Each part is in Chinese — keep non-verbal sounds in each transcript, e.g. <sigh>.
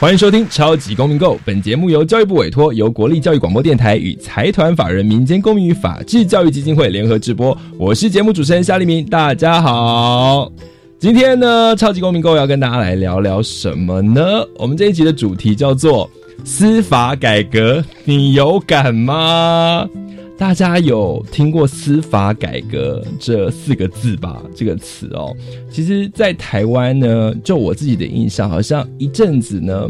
欢迎收听《超级公民购》，本节目由教育部委托，由国立教育广播电台与财团法人民间公民与法治教育基金会联合直播。我是节目主持人夏立明，大家好。今天呢，《超级公民购》要跟大家来聊聊什么呢？我们这一集的主题叫做司法改革，你有感吗？大家有听过司法改革这四个字吧？这个词哦，其实，在台湾呢，就我自己的印象，好像一阵子呢，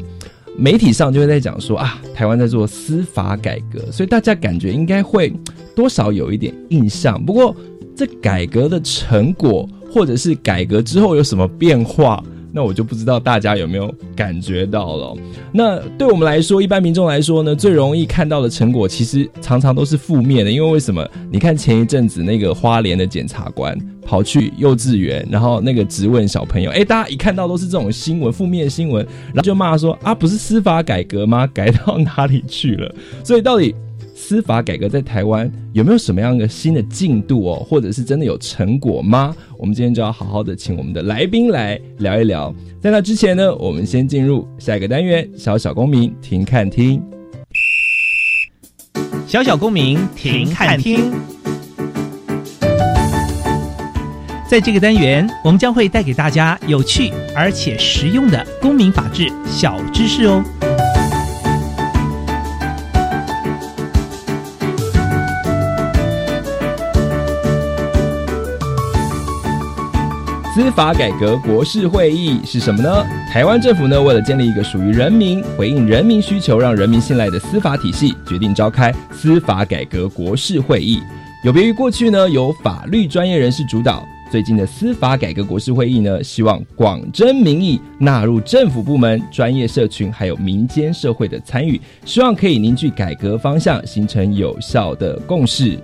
媒体上就会在讲说啊，台湾在做司法改革，所以大家感觉应该会 <tsk> 多少有一点印象。不过，这改革的成果，或者是改革之后有什么变化？那我就不知道大家有没有感觉到了。那对我们来说，一般民众来说呢，最容易看到的成果，其实常常都是负面的。因为为什么？你看前一阵子那个花莲的检察官跑去幼稚园，然后那个质问小朋友，哎，大家一看到都是这种新闻，负面新闻，然后就骂说啊，不是司法改革吗？改到哪里去了？所以到底？司法改革在台湾有没有什么样的新的进度哦，或者是真的有成果吗？我们今天就要好好的请我们的来宾来聊一聊。在那之前呢，我们先进入下一个单元——小小公民听看听。小小公民听看听，在这个单元，我们将会带给大家有趣而且实用的公民法治小知识哦。司法改革国事会议是什么呢？台湾政府呢，为了建立一个属于人民、回应人民需求、让人民信赖的司法体系，决定召开司法改革国事会议。有别于过去呢，由法律专业人士主导，最近的司法改革国事会议呢，希望广征民意，纳入政府部门、专业社群还有民间社会的参与，希望可以凝聚改革方向，形成有效的共识。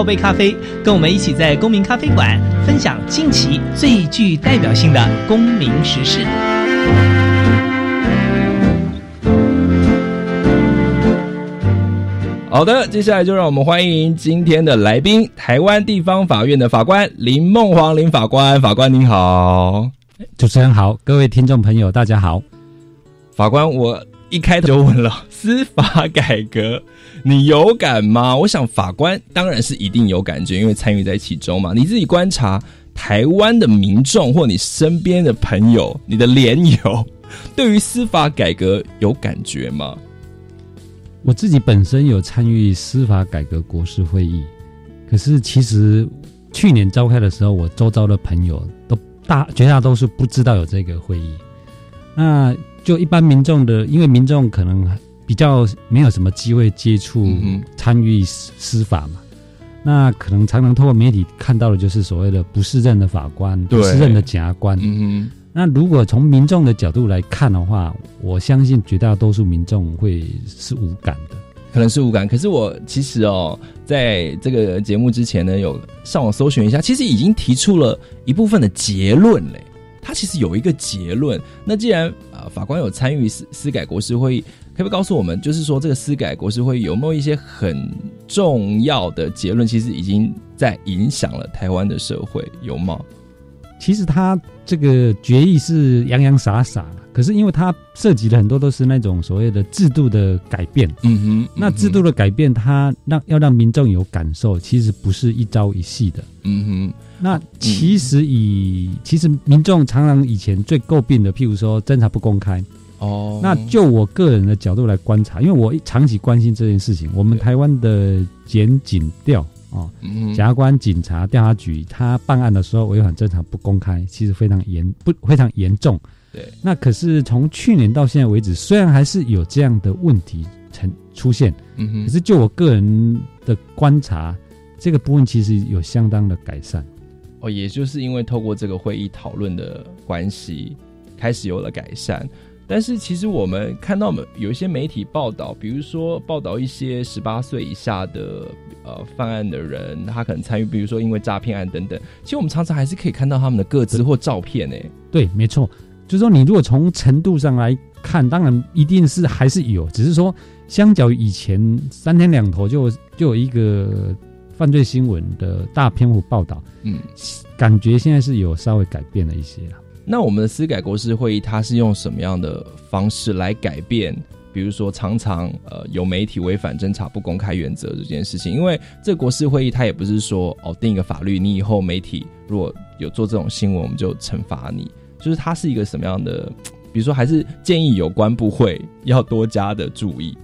倒杯咖啡，跟我们一起在公民咖啡馆分享近期最具代表性的公民时事。好的，接下来就让我们欢迎今天的来宾——台湾地方法院的法官林梦黄林法官。法官您好，主持人好，各位听众朋友大家好。法官，我一开头就问了司法改革。你有感吗？我想法官当然是一定有感觉，因为参与在其中嘛。你自己观察台湾的民众或你身边的朋友、你的连友，<laughs> 对于司法改革有感觉吗？我自己本身有参与司法改革国事会议，可是其实去年召开的时候，我周遭的朋友都大绝大多数不知道有这个会议。那就一般民众的，因为民众可能。比较没有什么机会接触参与司法嘛，那可能常常透过媒体看到的就是所谓的不适任的法官、不适任的检察官。嗯那如果从民众的角度来看的话，我相信绝大多数民众会是无感的，可能是无感。可是我其实哦，在这个节目之前呢，有上网搜寻一下，其实已经提出了一部分的结论嘞。他其实有一个结论。那既然啊，法官有参与司司改国事会议。可不可以告诉我们，就是说这个司改国事会议有没有一些很重要的结论？其实已经在影响了台湾的社会，有吗？其实他这个决议是洋洋洒洒，可是因为它涉及的很多都是那种所谓的制度的改变。嗯哼，那制度的改变，它让要让民众有感受，其实不是一朝一夕的。嗯哼，那其实以其实民众常常以前最诟病的，譬如说侦查不公开。哦，那就我个人的角度来观察，因为我长期关心这件事情。我们台湾的检警调啊，检察官、警察、调查局，他办案的时候违反正常不公开，其实非常严不非常严重。对，那可是从去年到现在为止，虽然还是有这样的问题存出现。嗯哼。可是就我个人的观察，这个部分其实有相当的改善。哦，也就是因为透过这个会议讨论的关系，开始有了改善。但是其实我们看到，有一些媒体报道，比如说报道一些十八岁以下的呃犯案的人，他可能参与，比如说因为诈骗案等等。其实我们常常还是可以看到他们的个资或照片，呢。对，没错。就是说，你如果从程度上来看，当然一定是还是有，只是说相较于以前三天两头就就有一个犯罪新闻的大篇幅报道，嗯，感觉现在是有稍微改变了一些了。那我们的司改国事会议，它是用什么样的方式来改变？比如说，常常呃有媒体违反侦查不公开原则这件事情，因为这国事会议它也不是说哦定一个法律，你以后媒体如果有做这种新闻，我们就惩罚你。就是它是一个什么样的？<tsk> 比如说，还是建议有关部会要多加的注意。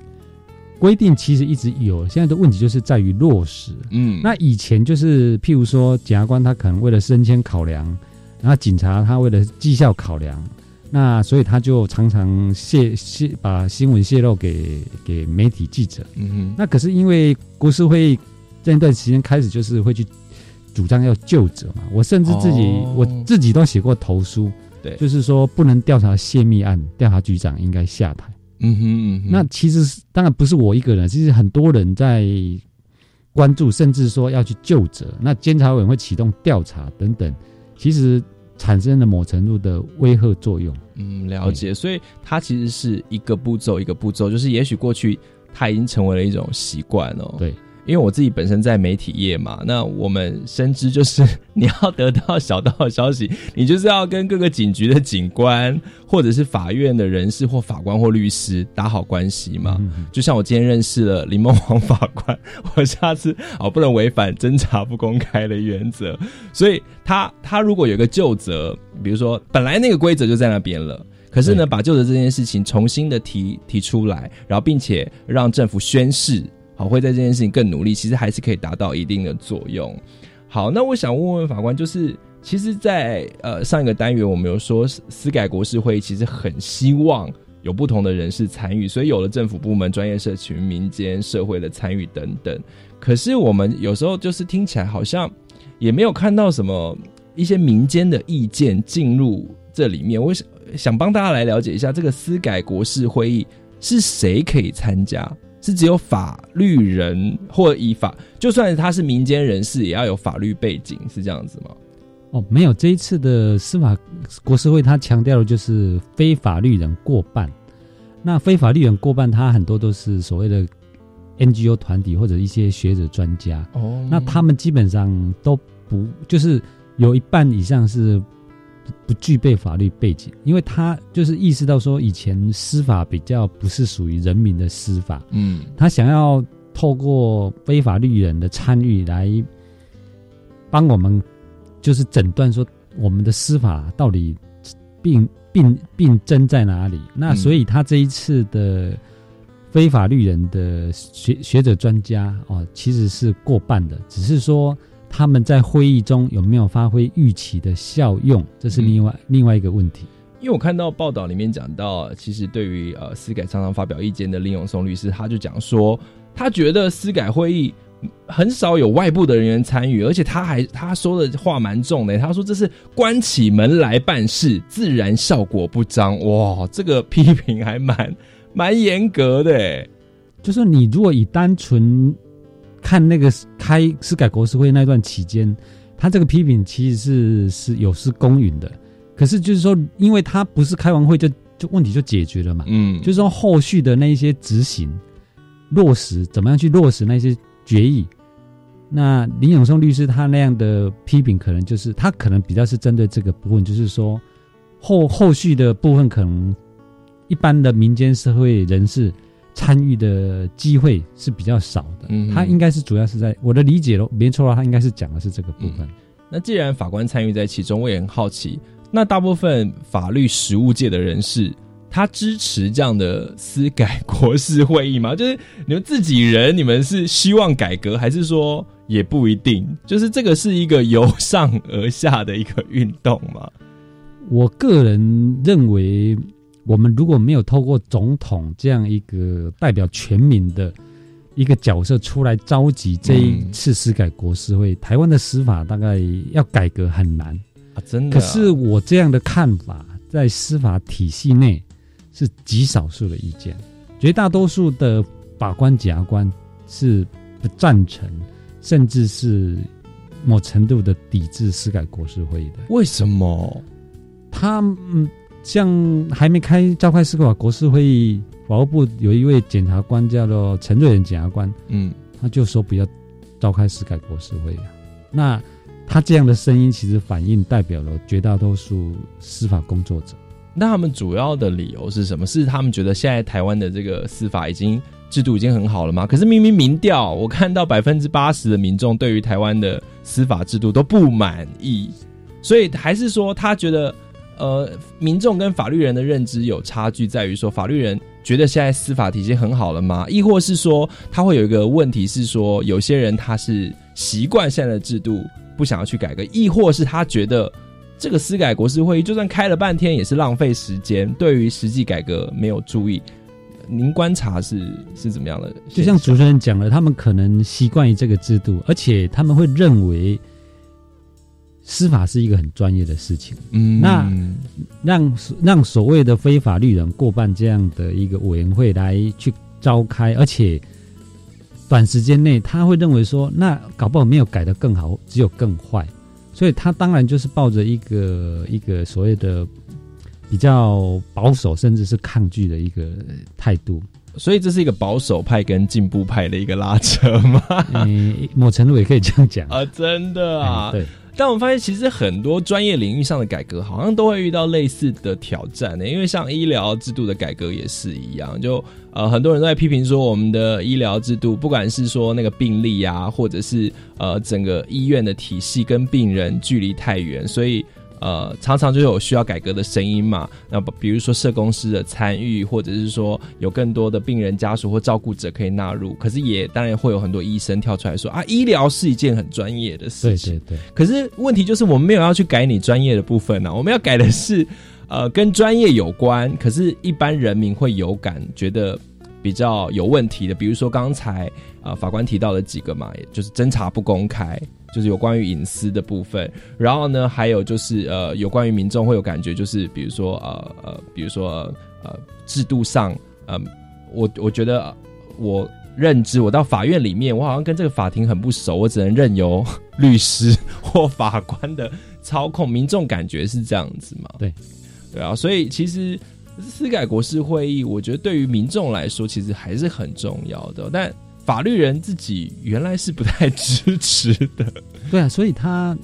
规定其实一直有，现在的问题就是在于落实。嗯，那以前就是譬如说，检察官他可能为了升迁考量。然后警察他为了绩效考量，那所以他就常常泄泄把新闻泄露给给媒体记者。嗯哼。那可是因为国事会这一段时间开始就是会去主张要就责嘛，我甚至自己我自己都写过投书，对，就是说不能调查泄密案，调查局长应该下台。嗯哼。那其实是当然不是我一个人，其实很多人在关注，甚至说要去就责。那监察委员会启动调查等等。其实产生了某程度的威吓作用。嗯，了解。所以它其实是一个步骤一个步骤，就是也许过去它已经成为了一种习惯哦。对。因为我自己本身在媒体业嘛，那我们深知就是 <laughs> 你要得到小道的消息，你就是要跟各个警局的警官，或者是法院的人士或法官或律师打好关系嘛。就像我今天认识了林梦煌法官，<laughs> 我下次哦不能违反侦查不公开的原则，所以他他如果有个旧责，比如说本来那个规则就在那边了，可是呢把旧的这件事情重新的提提出来，然后并且让政府宣誓。好，会在这件事情更努力，其实还是可以达到一定的作用。好，那我想问问法官，就是其实，在呃上一个单元，我们有说司改国事会议，其实很希望有不同的人士参与，所以有了政府部门、专业社群、民间社会的参与等等。可是我们有时候就是听起来好像也没有看到什么一些民间的意见进入这里面。我想想帮大家来了解一下，这个司改国事会议是谁可以参加？是只有法律人或以法，就算他是民间人士，也要有法律背景，是这样子吗？哦，没有，这一次的司法国事会，他强调的就是非法律人过半。那非法律人过半，他很多都是所谓的 NGO 团体或者一些学者专家。哦，那他们基本上都不，就是有一半以上是。不具备法律背景，因为他就是意识到说，以前司法比较不是属于人民的司法，嗯，他想要透过非法律人的参与来帮我们，就是诊断说我们的司法到底病病病症在哪里。那所以他这一次的非法律人的学学者专家哦，其实是过半的，只是说。他们在会议中有没有发挥预期的效用？这是另外另外一个问题。因为我看到报道里面讲到，其实对于呃司改常常发表意见的林永松律师，他就讲说，他觉得司改会议很少有外部的人员参与，而且他还他说的话蛮重的，他说这是关起门来办事，自然效果不彰。哇，这个批评还蛮蛮严格的。就是你如果以单纯。看那个开司改国事会那段期间，他这个批评其实是是有失公允的。可是就是说，因为他不是开完会就就问题就解决了嘛，嗯，就是说后续的那一些执行落实，怎么样去落实那些决议？那林永松律师他那样的批评，可能就是他可能比较是针对这个部分，就是说后后续的部分，可能一般的民间社会人士。参与的机会是比较少的，嗯，他应该是主要是在我的理解喽，没错啊，他应该是讲的是这个部分。那既然法官参与在其中，我也很好奇，那大部分法律实务界的人士，他支持这样的司改国事会议吗？就是你们自己人，你们是希望改革，还是说也不一定？就是这个是一个由上而下的一个运动吗？我个人认为。我们如果没有透过总统这样一个代表全民的一个角色出来召集这一次司改国事会，台湾的司法大概要改革很难啊！真的。可是我这样的看法，在司法体系内是极少数的意见，绝大多数的法官、检察官是不赞成，甚至是某程度的抵制司改国事会的。为什么？他嗯。像还没开召开司法国事会议，法务部有一位检察官叫做陈瑞仁检察官，嗯，他就说不要召开司改国事会啊。那他这样的声音，其实反映代表了绝大多数司法工作者。那他们主要的理由是什么？是他们觉得现在台湾的这个司法已经制度已经很好了吗？可是明明民调，我看到百分之八十的民众对于台湾的司法制度都不满意，所以还是说他觉得。呃，民众跟法律人的认知有差距，在于说法律人觉得现在司法体系很好了吗？亦或是说他会有一个问题是说，有些人他是习惯现在的制度，不想要去改革，亦或是他觉得这个司改国事会议就算开了半天也是浪费时间，对于实际改革没有注意。您观察是是怎么样的？就像主持人讲了，他们可能习惯于这个制度，而且他们会认为。司法是一个很专业的事情，嗯，那让让所谓的非法律人过半这样的一个委员会来去召开，而且短时间内他会认为说，那搞不好没有改的更好，只有更坏，所以他当然就是抱着一个一个所谓的比较保守，甚至是抗拒的一个态度，所以这是一个保守派跟进步派的一个拉扯吗？嗯，某程度也可以这样讲。啊，真的啊，对。但我们发现，其实很多专业领域上的改革，好像都会遇到类似的挑战呢。因为像医疗制度的改革也是一样，就呃，很多人都在批评说，我们的医疗制度，不管是说那个病例啊，或者是呃整个医院的体系跟病人距离太远，所以。呃，常常就有需要改革的声音嘛。那比如说社公司的参与，或者是说有更多的病人家属或照顾者可以纳入。可是也当然会有很多医生跳出来说啊，医疗是一件很专业的事情。对对对。可是问题就是我们没有要去改你专业的部分呢，我们要改的是呃跟专业有关，可是一般人民会有感觉得比较有问题的。比如说刚才呃法官提到的几个嘛，也就是侦查不公开。就是有关于隐私的部分，然后呢，还有就是呃，有关于民众会有感觉，就是比如说呃呃，比如说呃，制度上，呃，我我觉得我认知，我到法院里面，我好像跟这个法庭很不熟，我只能任由 <laughs> 律师 <laughs> 或法官的操控，民众感觉是这样子嘛？对，对啊，所以其实司改国事会议，我觉得对于民众来说，其实还是很重要的，但。法律人自己原来是不太支持的，对啊，所以他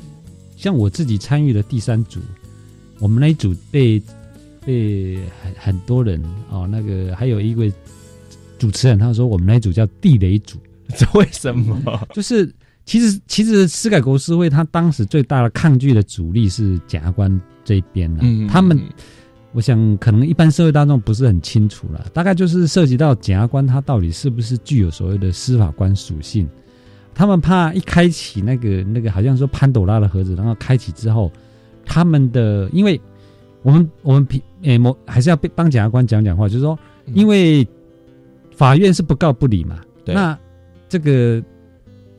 像我自己参与的第三组，我们那一组被被很很多人哦，那个还有一位主持人他说我们那一组叫地雷组，这为什么？就是其实其实司改国事会他当时最大的抗拒的主力是检察官这边的，他们。我想，可能一般社会大众不是很清楚了。大概就是涉及到检察官他到底是不是具有所谓的司法官属性，他们怕一开启那个那个，好像说潘朵拉的盒子，然后开启之后，他们的，因为我们我们平诶，某还是要帮检察官讲讲话，就是说，因为法院是不告不理嘛，那这个。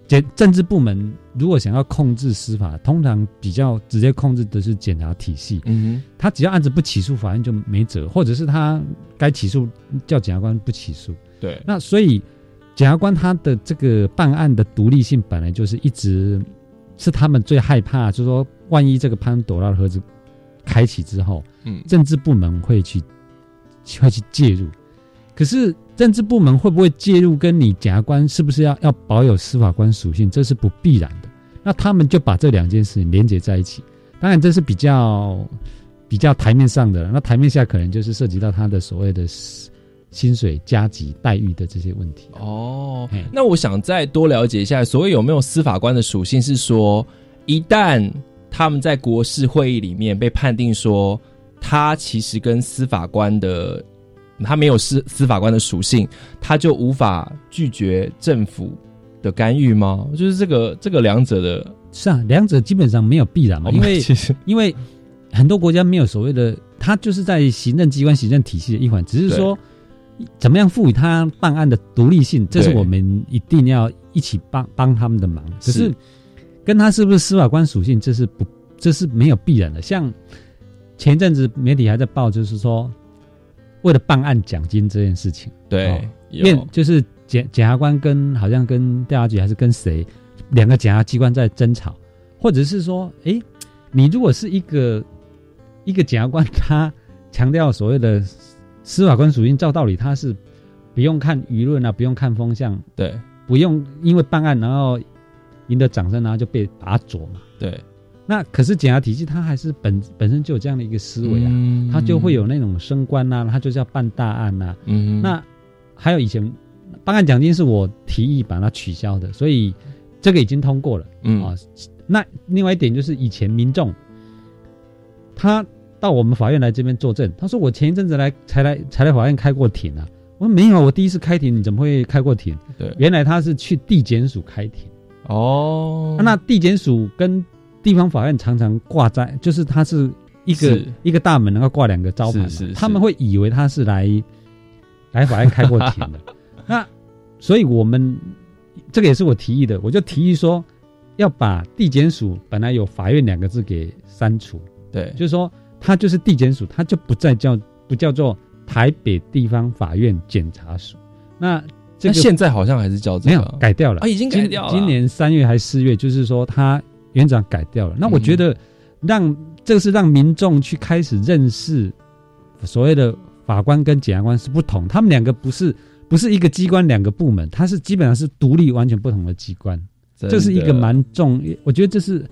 检政治部门如果想要控制司法，通常比较直接控制的是检察体系。嗯哼，他只要案子不起诉，法院就没辙；或者是他该起诉，叫检察官不起诉。对，那所以检察官他的这个办案的独立性本来就是一直是他们最害怕，就是说万一这个潘朵拉的盒子开启之后，嗯，政治部门会去会去介入。可是政治部门会不会介入？跟你检察官是不是要要保有司法官属性？这是不必然的。那他们就把这两件事情连接在一起。当然，这是比较比较台面上的。那台面下可能就是涉及到他的所谓的薪水、加级待遇的这些问题。哦，那我想再多了解一下，所谓有没有司法官的属性，是说一旦他们在国事会议里面被判定说他其实跟司法官的。他没有司司法官的属性，他就无法拒绝政府的干预吗？就是这个这个两者的，是啊，两者基本上没有必然嘛，因为因为很多国家没有所谓的，他就是在行政机关、行政体系的一环，只是说怎么样赋予他办案的独立性，这是我们一定要一起帮帮他们的忙。可是跟他是不是司法官属性，这是不，这是没有必然的。像前阵子媒体还在报，就是说为了办案奖金这件事情，对，面就是检检察官跟好像跟调查局还是跟谁两个检察机关在争吵，或者是说，哎，你如果是一个。一个检察官，他强调所谓的司法官属性，照道理他是不用看舆论啊，不用看风向，对，不用因为办案然后赢得掌声，然后就被打左嘛，对。那可是检察体系，它还是本本身就有这样的一个思维啊，它就会有那种升官呐，它就是要办大案呐。嗯。那还有以前办案奖金是我提议把它取消的，所以这个已经通过了。嗯啊。那另外一点就是以前民众。他到我们法院来这边作证，他说我前一阵子来才来才来法院开过庭啊。我说没有，我第一次开庭，你怎么会开过庭？对，原来他是去地检署开庭。哦，那地检署跟地方法院常常挂在，就是它是一个一个大门，然后挂两个招牌，他们会以为他是来来法院开过庭的。<laughs> 那所以我们这个也是我提议的，我就提议说要把地检署本来有法院两个字给删除。对，就是说，它就是地检署，它就不再叫不叫做台北地方法院检察署。那这个现在好像还是叫没有改掉了啊，已经改掉了。今年三月还是四月，就是说它园长改掉了。那我觉得让这个是让民众去开始认识所谓的法官跟检察官是不同，他们两个不是不是一个机关两个部门，它是基本上是独立完全不同的机关。这是一个蛮重，我觉得这是。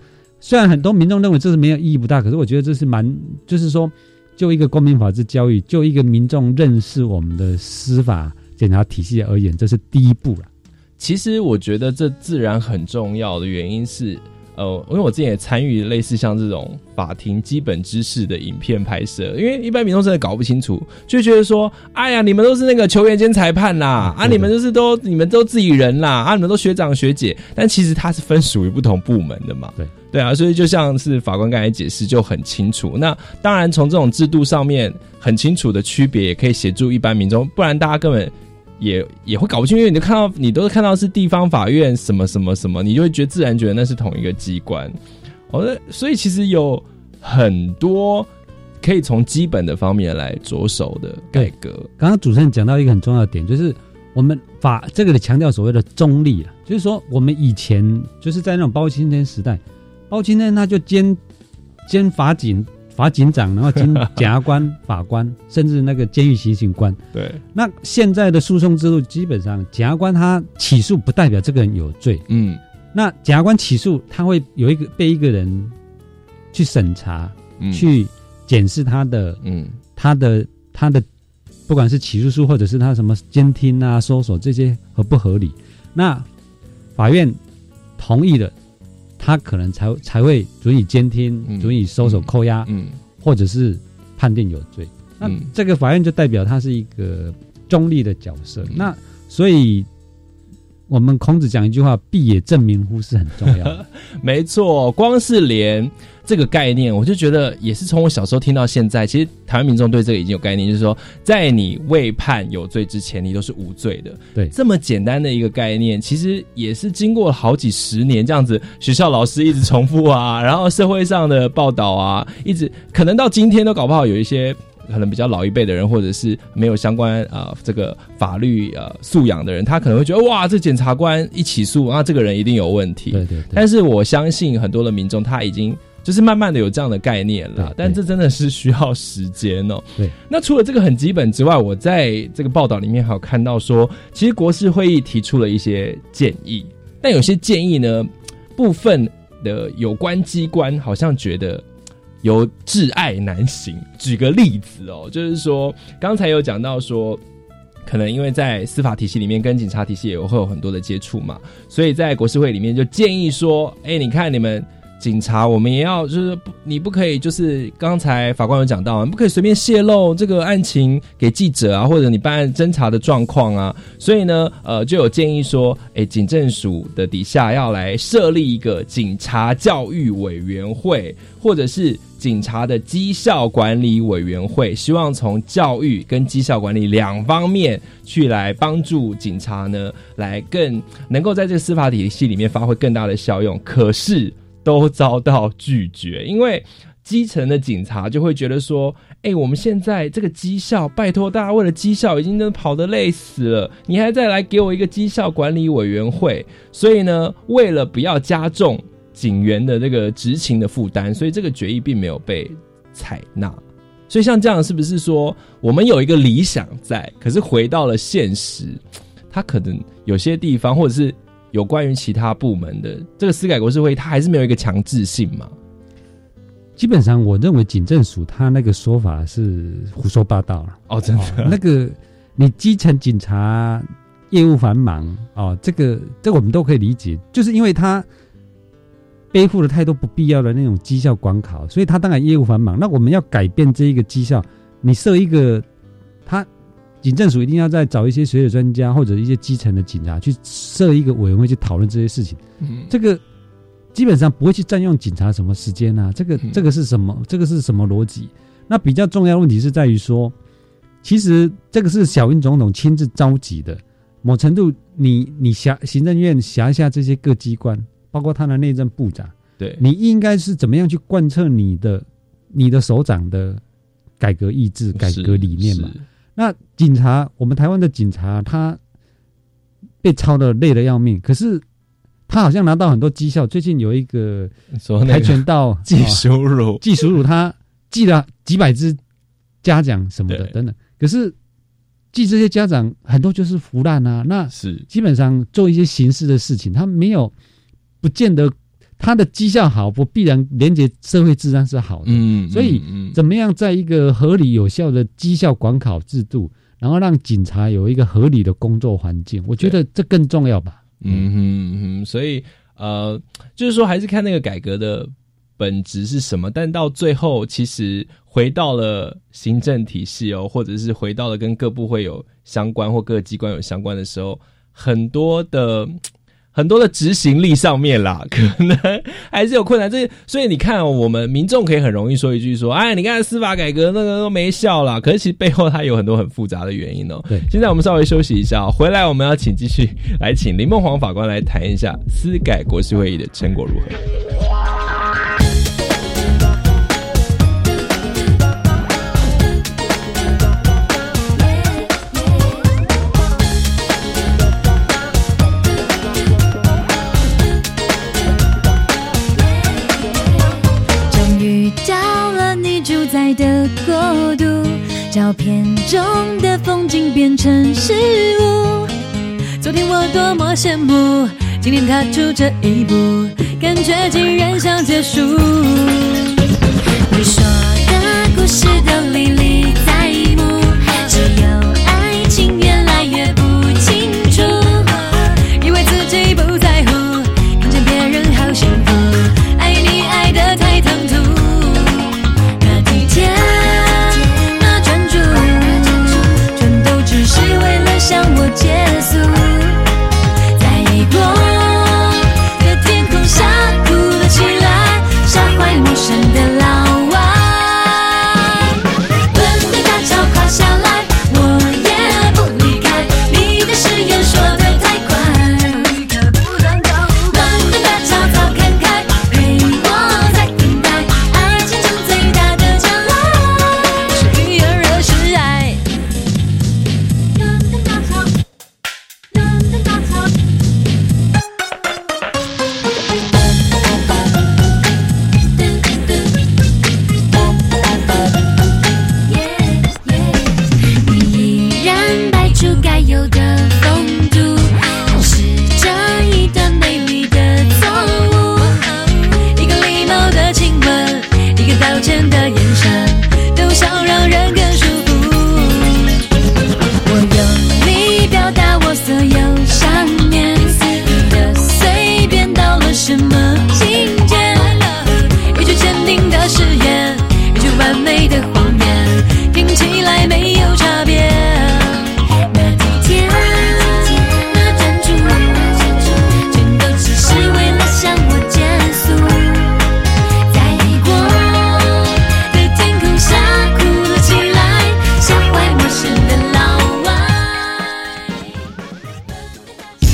虽然很多民众认为这是没有意义不大，可是我觉得这是蛮，就是说，就一个公民法治教育，就一个民众认识我们的司法检察体系而言，这是第一步了。其实我觉得这自然很重要的原因是。呃，因为我之前也参与类似像这种法庭基本知识的影片拍摄，因为一般民众真的搞不清楚，就觉得说，哎呀，你们都是那个球员兼裁判啦，啊，你们就是都你们都自己人啦，啊，你们都学长学姐，但其实它是分属于不同部门的嘛，对对啊，所以就像是法官刚才解释就很清楚。那当然从这种制度上面很清楚的区别，也可以协助一般民众，不然大家根本。也也会搞不清，因为你就看到你都是看到是地方法院什么什么什么，你就会觉得自然觉得那是同一个机关。哦，所以其实有很多可以从基本的方面来着手的改革。刚刚主持人讲到一个很重要的点，就是我们法这个里强调所谓的中立了，就是说我们以前就是在那种包青天时代，包青天他就兼兼法警。法警长，然后经检察官、法官，甚至那个监狱刑警官。对。那现在的诉讼制度，基本上检察官他起诉不代表这个人有罪。嗯。那检察官起诉，他会有一个被一个人去审查、去检视他的，嗯，他的他的，不管是起诉书或者是他什么监听啊、搜索这些合不合理？那法院同意了。他可能才才会准以监听，准以收手扣押，嗯，或者是判定有罪。那这个法院就代表他是一个中立的角色。那所以，我们孔子讲一句话：“必也正名乎？”是很重要。<laughs> 没错，光是连。这个概念，我就觉得也是从我小时候听到现在，其实台湾民众对这个已经有概念，就是说，在你未判有罪之前，你都是无罪的。对，这么简单的一个概念，其实也是经过了好几十年这样子，学校老师一直重复啊，<laughs> 然后社会上的报道啊，一直可能到今天都搞不好有一些可能比较老一辈的人，或者是没有相关啊这个法律呃素养的人，他可能会觉得哇，这检察官一起诉那，这个人一定有问题。对对。但是我相信很多的民众他已经。就是慢慢的有这样的概念了，但这真的是需要时间哦。对，那除了这个很基本之外，我在这个报道里面还有看到说，其实国事会议提出了一些建议，但有些建议呢，部分的有关机关好像觉得有挚爱难行。举个例子哦，就是说刚才有讲到说，可能因为在司法体系里面跟警察体系也会有很多的接触嘛，所以在国事会里面就建议说，哎，你看你们。警察，我们也要就是，你不可以就是刚才法官有讲到，你不可以随便泄露这个案情给记者啊，或者你办案侦查的状况啊。所以呢，呃，就有建议说，哎，警政署的底下要来设立一个警察教育委员会，或者是警察的绩效管理委员会，希望从教育跟绩效管理两方面去来帮助警察呢，来更能够在这个司法体系里面发挥更大的效用。可是。都遭到拒绝，因为基层的警察就会觉得说：“哎，我们现在这个绩效，拜托大家为了绩效已经都跑得累死了，你还再来给我一个绩效管理委员会。”所以呢，为了不要加重警员的这个执勤的负担，所以这个决议并没有被采纳。所以像这样，是不是说我们有一个理想在，可是回到了现实，他可能有些地方或者是。有关于其他部门的这个司改国事会，它还是没有一个强制性嘛？基本上，我认为警政署他那个说法是胡说八道了。哦，真的，那个你基层警察业务繁忙哦，这个这我们都可以理解，就是因为他背负了太多不必要的那种绩效关考，所以他当然业务繁忙。那我们要改变这一个绩效，你设一个他。警政署一定要再找一些学者专家或者一些基层的警察去设一个委员会去讨论这些事情。嗯，这个基本上不会去占用警察什么时间啊？这个这个是什么？这个是什么逻辑？那比较重要的问题是在于说，其实这个是小英总统亲自召集的。某程度，你你辖行政院辖下这些各机关，包括他的内政部长，对你应该是怎么样去贯彻你的你的首长的改革意志、改革理念嘛？那警察，我们台湾的警察，他被抄的累的要命，可是他好像拿到很多绩效。最近有一个跆拳道季淑乳，季淑乳他记了几百只嘉奖什么的等等，可是记这些家长很多就是腐烂啊。那是基本上做一些形式的事情，他没有不见得。他的绩效好，不必然连接社会治安是好的。嗯，所以怎么样在一个合理有效的绩效管考制度，然后让警察有一个合理的工作环境，我觉得这更重要吧。嗯哼哼，所以呃，就是说还是看那个改革的本质是什么，但到最后其实回到了行政体系哦，或者是回到了跟各部会有相关或各个机关有相关的时候，很多的。很多的执行力上面啦，<laughs> 可能还是有困难。这所以你看，我们民众可以很容易说一句说：“哎，你看司法改革那个都没效啦。”可是其实背后它有很多很复杂的原因哦。对，现在我们稍微休息一下，回来我们要请继续来请林梦煌法官来谈一下司改国事会议的成果如何。照片中的风景变成事物。昨天我多么羡慕，今天踏出这一步，感觉竟然像结束。你说的故事都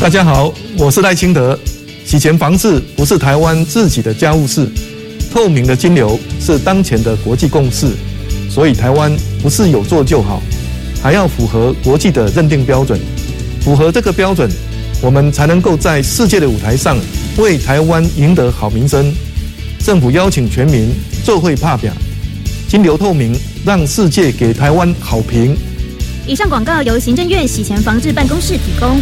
大家好，我是赖清德。洗钱防治不是台湾自己的家务事，透明的金流是当前的国际共识，所以台湾不是有做就好，还要符合国际的认定标准。符合这个标准，我们才能够在世界的舞台上为台湾赢得好名声。政府邀请全民做会怕表，金流透明，让世界给台湾好评。以上广告由行政院洗钱防治办公室提供。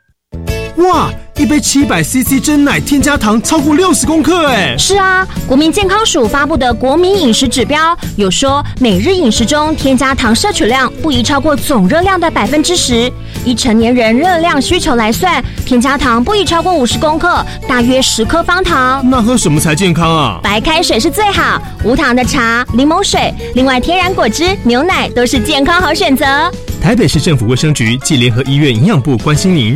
哇！一杯七百 CC 真奶添加糖超过六十公克，哎，是啊，国民健康署发布的国民饮食指标有说，每日饮食中添加糖摄取量不宜超过总热量的百分之十。以成年人热量需求来算，添加糖不宜超过五十公克，大约十颗方糖。那喝什么才健康啊？白开水是最好，无糖的茶、柠檬水，另外天然果汁、牛奶都是健康好选择。台北市政府卫生局暨联合医院营养部关心您。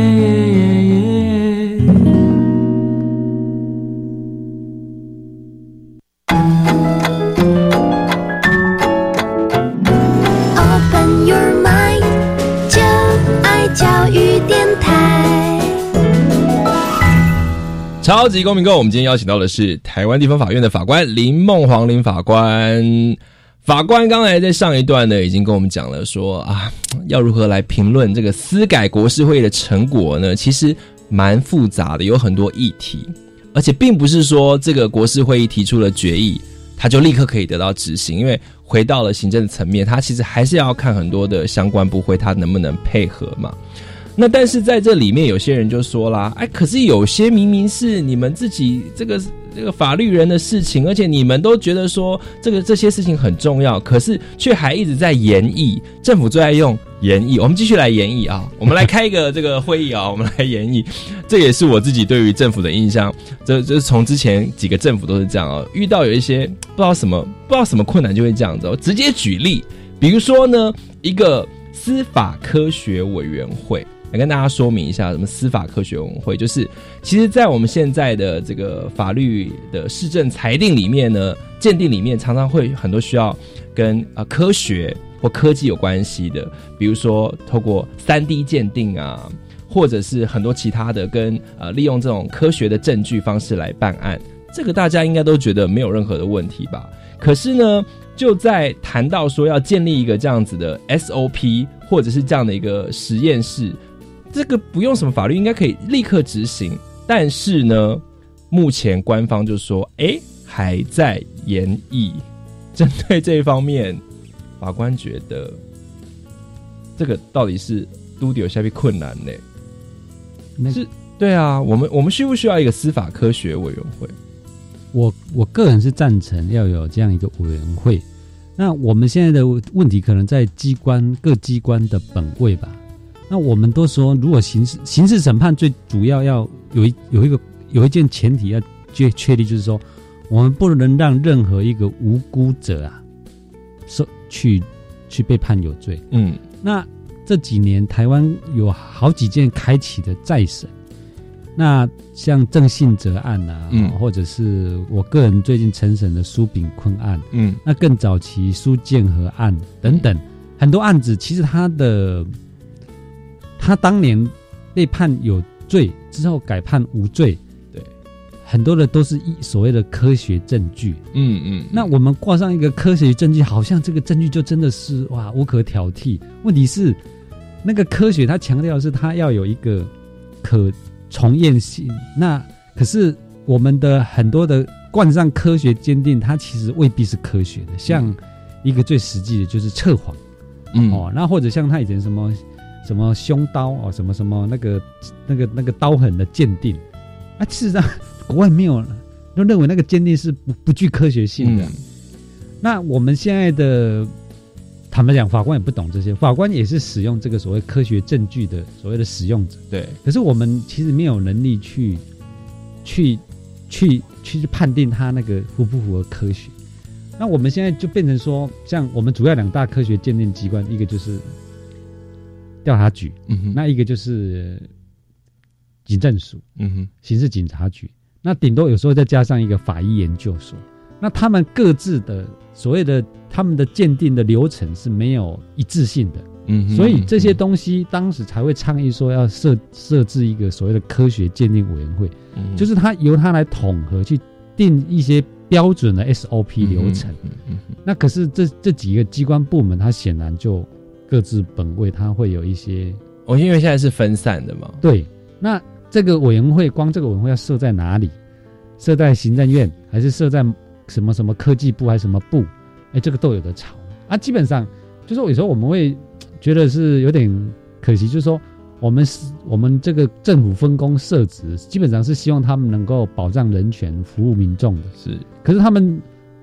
超级公民购，我们今天邀请到的是台湾地方法院的法官林梦黄林法官。法官刚才在上一段呢，已经跟我们讲了，说啊，要如何来评论这个司改国事会议的成果呢？其实蛮复杂的，有很多议题，而且并不是说这个国事会议提出了决议，它就立刻可以得到执行，因为回到了行政层面，它其实还是要看很多的相关部会，它能不能配合嘛。那但是在这里面，有些人就说啦，哎，可是有些明明是你们自己这个这个法律人的事情，而且你们都觉得说这个这些事情很重要，可是却还一直在演绎。政府最爱用演绎，我们继续来演绎啊，我们来开一个这个会议啊，我们来演绎。这也是我自己对于政府的印象，这这是从之前几个政府都是这样啊，遇到有一些不知道什么不知道什么困难就会这样子。我直接举例，比如说呢，一个司法科学委员会。来跟大家说明一下，什么司法科学委员会，就是其实，在我们现在的这个法律的市政裁定里面呢，鉴定里面常常会很多需要跟啊科学或科技有关系的，比如说透过三 D 鉴定啊，或者是很多其他的跟呃利用这种科学的证据方式来办案，这个大家应该都觉得没有任何的问题吧？可是呢，就在谈到说要建立一个这样子的 SOP，或者是这样的一个实验室。这个不用什么法律，应该可以立刻执行。但是呢，目前官方就说，哎，还在研议。针对这一方面，法官觉得这个到底是都底有下面困难呢？是，对啊，我们我们需不需要一个司法科学委员会？我我个人是赞成要有这样一个委员会。那我们现在的问题可能在机关各机关的本位吧。那我们都说，如果刑事刑事审判最主要要有一有一个有一件前提要确确立，就是说，我们不能让任何一个无辜者啊，受去去被判有罪。嗯，那这几年台湾有好几件开启的再审，那像郑信哲案啊，嗯，或者是我个人最近承审的苏炳坤案，嗯，那更早期苏建和案等等，很多案子其实他的。他当年被判有罪之后改判无罪，对，很多的都是一所谓的科学证据。嗯嗯，那我们挂上一个科学证据，好像这个证据就真的是哇无可挑剔。问题是，那个科学它强调是它要有一个可重验性。那可是我们的很多的冠上科学鉴定，它其实未必是科学的。像一个最实际的就是测谎，嗯哦，那或者像他以前什么什么凶刀哦，什么什么那个那个那个刀痕的鉴定，啊，事实上 <laughs> 国外没有，都认为那个鉴定是不不具科学性的。那我们现在的坦白讲，法官也不懂这些，法官也是使用这个所谓科学证据的所谓的使用者。对，可是我们其实没有能力去去去去判定他那个符不符合科学。那我们现在就变成说，像我们主要两大科学鉴定机关，一个就是调查局，嗯哼，那一个就是警政署，嗯哼，刑事警察局。那顶多有时候再加上一个法医研究所。那他们各自的所谓的他们的鉴定的流程是没有一致性的，嗯，所以这些东西当时才会倡议说要设设置一个所谓的科学鉴定委员会，就是他由他来统合去定一些标准的 SOP 流程。那可是这这几个机关部门，它显然就各自本位，它会有一些哦，因为现在是分散的嘛。对，那这个委员会光这个委员会要设在哪里？设在行政院还是设在？什么什么科技部还是什么部，哎，这个都有的吵啊。基本上就是有时候我们会觉得是有点可惜，就是说我们是我们这个政府分工设置，基本上是希望他们能够保障人权、服务民众的。是，可是他们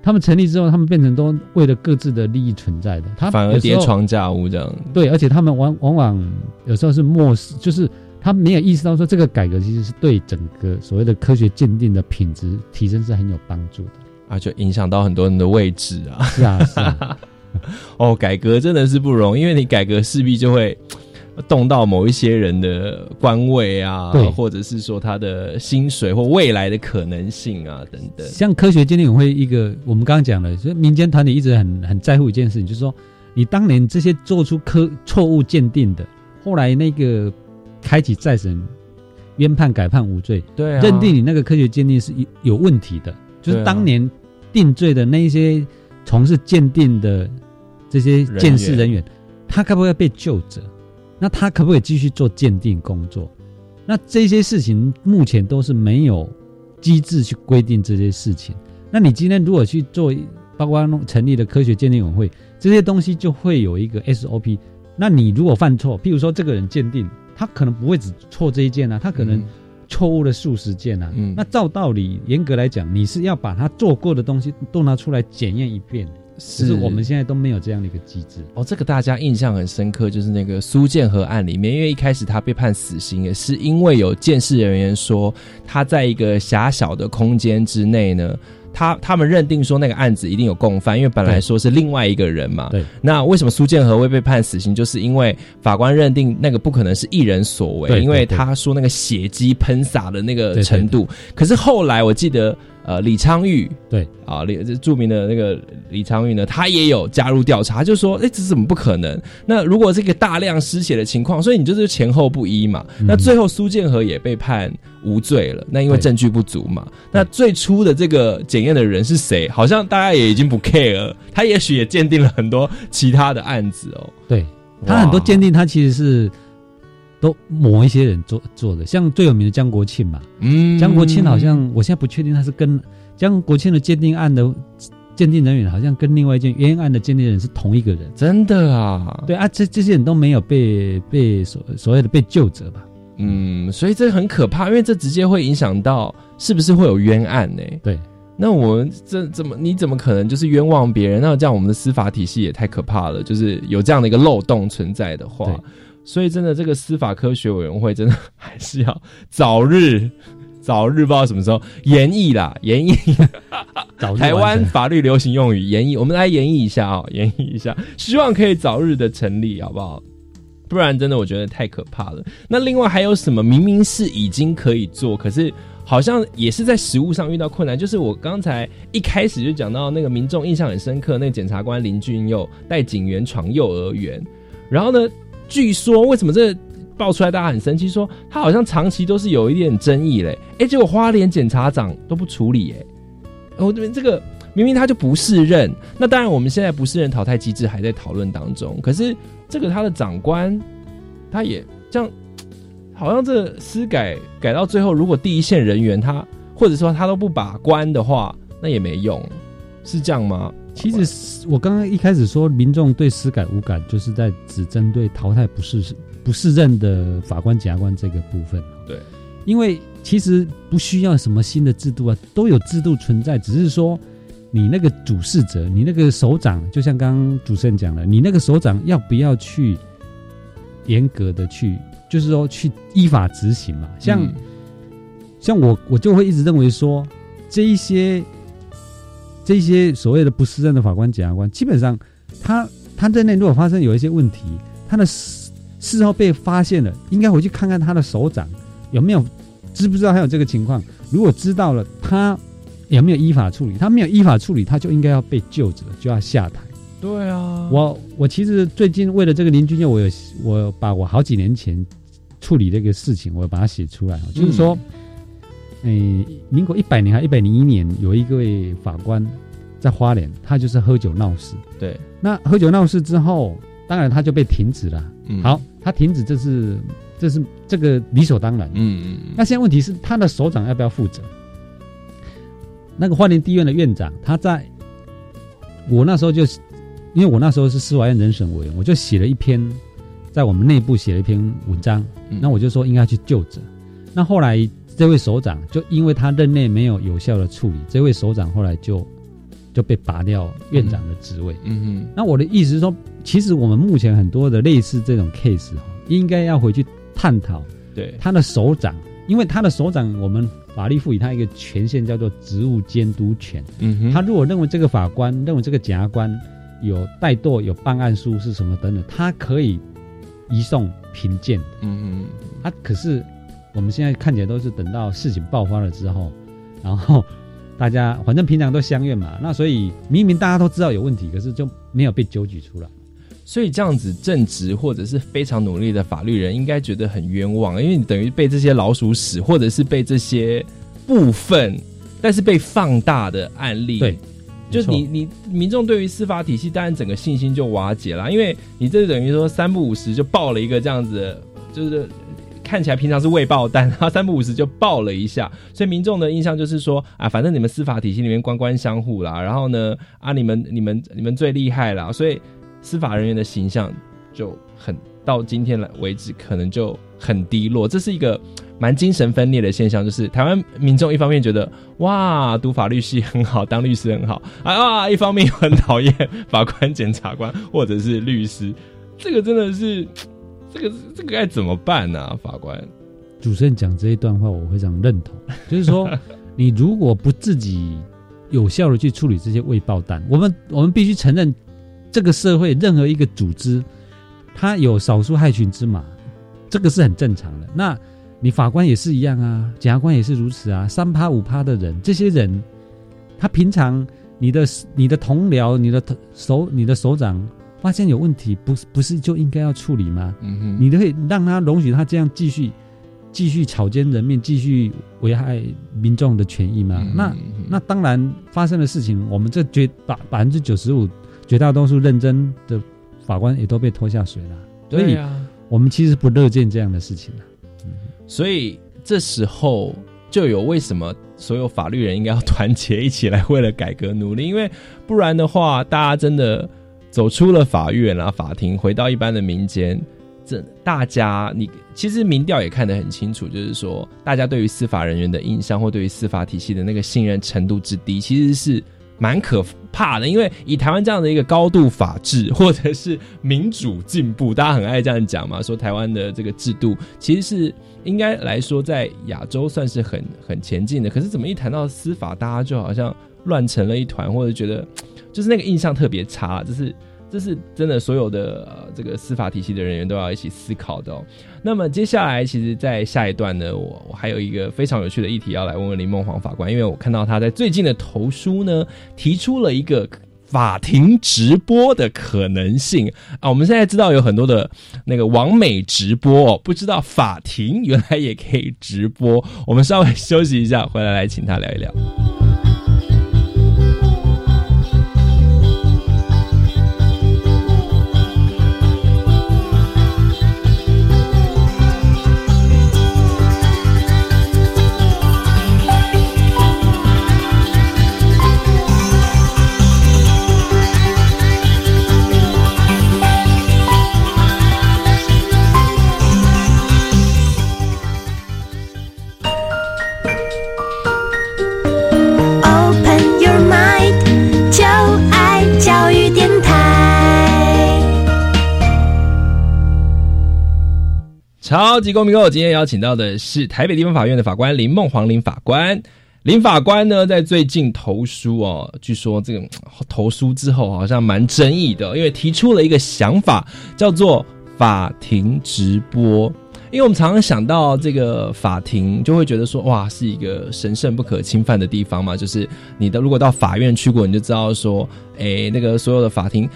他们成立之后，他们变成都为了各自的利益存在的，他反而叠床架屋这样。对，而且他们往往往有时候是漠视，就是他没有意识到说这个改革其实是对整个所谓的科学鉴定的品质提升是很有帮助的。啊，就影响到很多人的位置啊！是啊，是啊。<laughs> 哦，改革真的是不容易，因为你改革势必就会动到某一些人的官位啊，或者是说他的薪水或未来的可能性啊等等。像科学鉴定委会一个，我们刚刚讲了，所以民间团体一直很很在乎一件事情，就是说你当年这些做出科错误鉴定的，后来那个开启再审、冤判、改判无罪，对，认定你那个科学鉴定是有有问题的，就是当年。定罪的那一些从事鉴定的这些鉴识人员，他该不该被救责？那他可不可以继续做鉴定工作？那这些事情目前都是没有机制去规定这些事情。那你今天如果去做，包括成立的科学鉴定委员会，这些东西就会有一个 SOP。那你如果犯错，譬如说这个人鉴定，他可能不会只错这一件啊，他可能。错误了数十件啊，那照道理严格来讲，你是要把他做过的东西都拿出来检验一遍。是我们现在都没有这样的一个机制。哦，这个大家印象很深刻，就是那个苏建和案里面，因为一开始他被判死刑，也是因为有监视人员说他在一个狭小的空间之内呢。他他们认定说那个案子一定有共犯，因为本来说是另外一个人嘛。对。那为什么苏建和会被判死刑？就是因为法官认定那个不可能是一人所为，因为他说那个血迹喷洒的那个程度。可是后来我记得。呃，李昌钰对啊，李这著名的那个李昌钰呢，他也有加入调查，就说，哎，这怎么不可能？那如果这个大量失血的情况，所以你就是前后不一嘛。那最后苏建和也被判无罪了，那因为证据不足嘛。那最初的这个检验的人是谁？好像大家也已经不 care 了。他也许也鉴定了很多其他的案子哦。对他很多鉴定，他其实是。都某一些人做做的，像最有名的江国庆嘛，嗯，江国庆好像我现在不确定他是跟江国庆的鉴定案的鉴定人员，好像跟另外一件冤案的鉴定人是同一个人，真的啊？对啊，这这些人都没有被被所所谓的被救责吧？嗯，所以这很可怕，因为这直接会影响到是不是会有冤案呢？对，那我们这怎么你怎么可能就是冤枉别人？那这样我们的司法体系也太可怕了，就是有这样的一个漏洞存在的话。所以，真的，这个司法科学委员会真的还是要早日、<laughs> 早日，不知道什么时候演绎啦，演绎。<laughs> 台湾法律流行用语演绎，我们来演绎一下啊，演绎一下，希望可以早日的成立，好不好？不然，真的我觉得太可怕了。那另外还有什么？明明是已经可以做，可是好像也是在实物上遇到困难。就是我刚才一开始就讲到那个民众印象很深刻，那个检察官林俊佑带警员闯幼儿园，然后呢？据说为什么这爆出来，大家很生气，说他好像长期都是有一点争议嘞。哎，结果花莲检察长都不处理，哎，我这边这个明明他就不是任。那当然，我们现在不是任淘汰机制还在讨论当中。可是这个他的长官，他也这样，好像这司改改到最后，如果第一线人员他或者说他都不把关的话，那也没用，是这样吗？其实我刚刚一开始说民众对司改无感，就是在只针对淘汰不是不适任的法官、检察官这个部分。对，因为其实不需要什么新的制度啊，都有制度存在，只是说你那个主事者，你那个首长，就像刚刚主持人讲的，你那个首长要不要去严格的去，就是说去依法执行嘛？像像我，我就会一直认为说这一些。这些所谓的不适任的法官、检察官，基本上他他在内如果发生有一些问题，他的事事后被发现了，应该回去看看他的首长有没有知不知道还有这个情况。如果知道了，他有没有依法处理？他没有依法处理，他就应该要被救责，就要下台。对啊，我我其实最近为了这个林俊佑，我有我把我好几年前处理这个事情，我把它写出来，就是说。诶，民国一百年还一百零一年，有一位法官在花莲，他就是喝酒闹事。对，那喝酒闹事之后，当然他就被停职了。嗯，好，他停止，这是这是这个理所当然。嗯嗯嗯。那现在问题是，他的首长要不要负责？那个花莲地院的院长，他在我那时候就，因为我那时候是司法院人审委员，我就写了一篇，在我们内部写了一篇文章。那我就说应该去就责。那后来。这位首长就因为他任内没有有效的处理，这位首长后来就就被拔掉院长的职位。嗯嗯。那我的意思是说，其实我们目前很多的类似这种 case 哈，应该要回去探讨。对。他的首长，因为他的首长，我们法律赋予他一个权限，叫做职务监督权。嗯哼。他如果认为这个法官认为这个检察官有怠惰、有办案疏是什么等等，他可以移送评鉴。嗯嗯。他可是。我们现在看起来都是等到事情爆发了之后，然后大家反正平常都相怨嘛，那所以明明大家都知道有问题，可是就没有被揪举出来。所以这样子正直或者是非常努力的法律人，应该觉得很冤枉，因为你等于被这些老鼠屎，或者是被这些部分但是被放大的案例，对，就你你民众对于司法体系，当然整个信心就瓦解了，因为你这等于说三不五十就爆了一个这样子，就是。看起来平常是未爆弹，<laughs> 然后三不五时就爆了一下，所以民众的印象就是说啊，反正你们司法体系里面官官相护啦，然后呢啊，你们你们你们最厉害啦，所以司法人员的形象就很到今天来为止可能就很低落，这是一个蛮精神分裂的现象，就是台湾民众一方面觉得哇读法律系很好，当律师很好。啊，一方面又很讨厌法官、检察官或者是律师，这个真的是。这个这个该怎么办呢？法官，主持人讲这一段话，我非常认同。<laughs> 就是说，你如果不自己有效的去处理这些未爆弹，我们我们必须承认，这个社会任何一个组织，它有少数害群之马，这个是很正常的。那你法官也是一样啊，检察官也是如此啊。三趴五趴的人，这些人，他平常你的你的同僚、你的首、你的首长。发现有问题，不是不是就应该要处理吗？嗯哼，你会让他容许他这样继续继续草菅人命，继续危害民众的权益吗？那那当然发生的事情，我们这绝百百分之九十五绝大多数认真的法官也都被拖下水了。所以，我们其实不乐见这样的事情所以这时候就有为什么所有法律人应该要团结一起来为了改革努力？因为不然的话，大家真的。走出了法院啊，法庭回到一般的民间，这大家你其实民调也看得很清楚，就是说大家对于司法人员的印象或对于司法体系的那个信任程度之低，其实是蛮可怕的。因为以台湾这样的一个高度法治或者是民主进步，大家很爱这样讲嘛，说台湾的这个制度其实是应该来说在亚洲算是很很前进的。可是怎么一谈到司法，大家就好像乱成了一团，或者觉得。就是那个印象特别差，这是这是真的，所有的这个司法体系的人员都要一起思考的。那么接下来，其实，在下一段呢，我我还有一个非常有趣的议题要来问问林梦黄法官，因为我看到他在最近的投书呢，提出了一个法庭直播的可能性啊。我们现在知道有很多的那个网美直播，不知道法庭原来也可以直播。我们稍微休息一下，回来来请他聊一聊。超级公民购今天邀请到的是台北地方法院的法官林梦黄林法官。林法官呢，在最近投书哦，据说这个投书之后好像蛮争议的，因为提出了一个想法，叫做法庭直播。因为我们常常想到这个法庭，就会觉得说，哇，是一个神圣不可侵犯的地方嘛。就是你的如果到法院去过，你就知道说，哎，那个所有的法庭。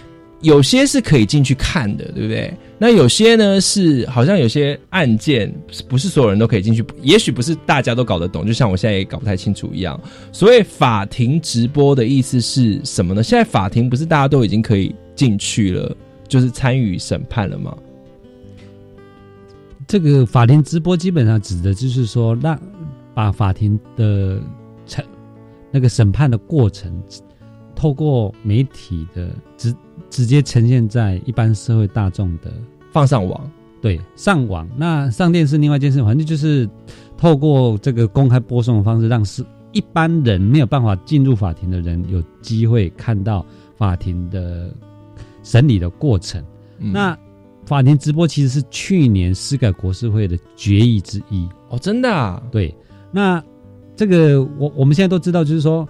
有些是可以进去看的，对不对？那有些呢是好像有些案件不是所有人都可以进去，也许不是大家都搞得懂，就像我现在也搞不太清楚一样。所谓法庭直播的意思是什么呢？现在法庭不是大家都已经可以进去了，就是参与审判了吗？这个法庭直播基本上指的就是说，让把法庭的审那个审判的过程，透过媒体的直。直接呈现在一般社会大众的放上网，对，上网。那上电视另外一件事，反正就是透过这个公开播送的方式，让是一般人没有办法进入法庭的人有机会看到法庭的审理的过程。那法庭直播其实是去年司改国事会的决议之一哦，真的啊？对。那这个我我们现在都知道，就是说。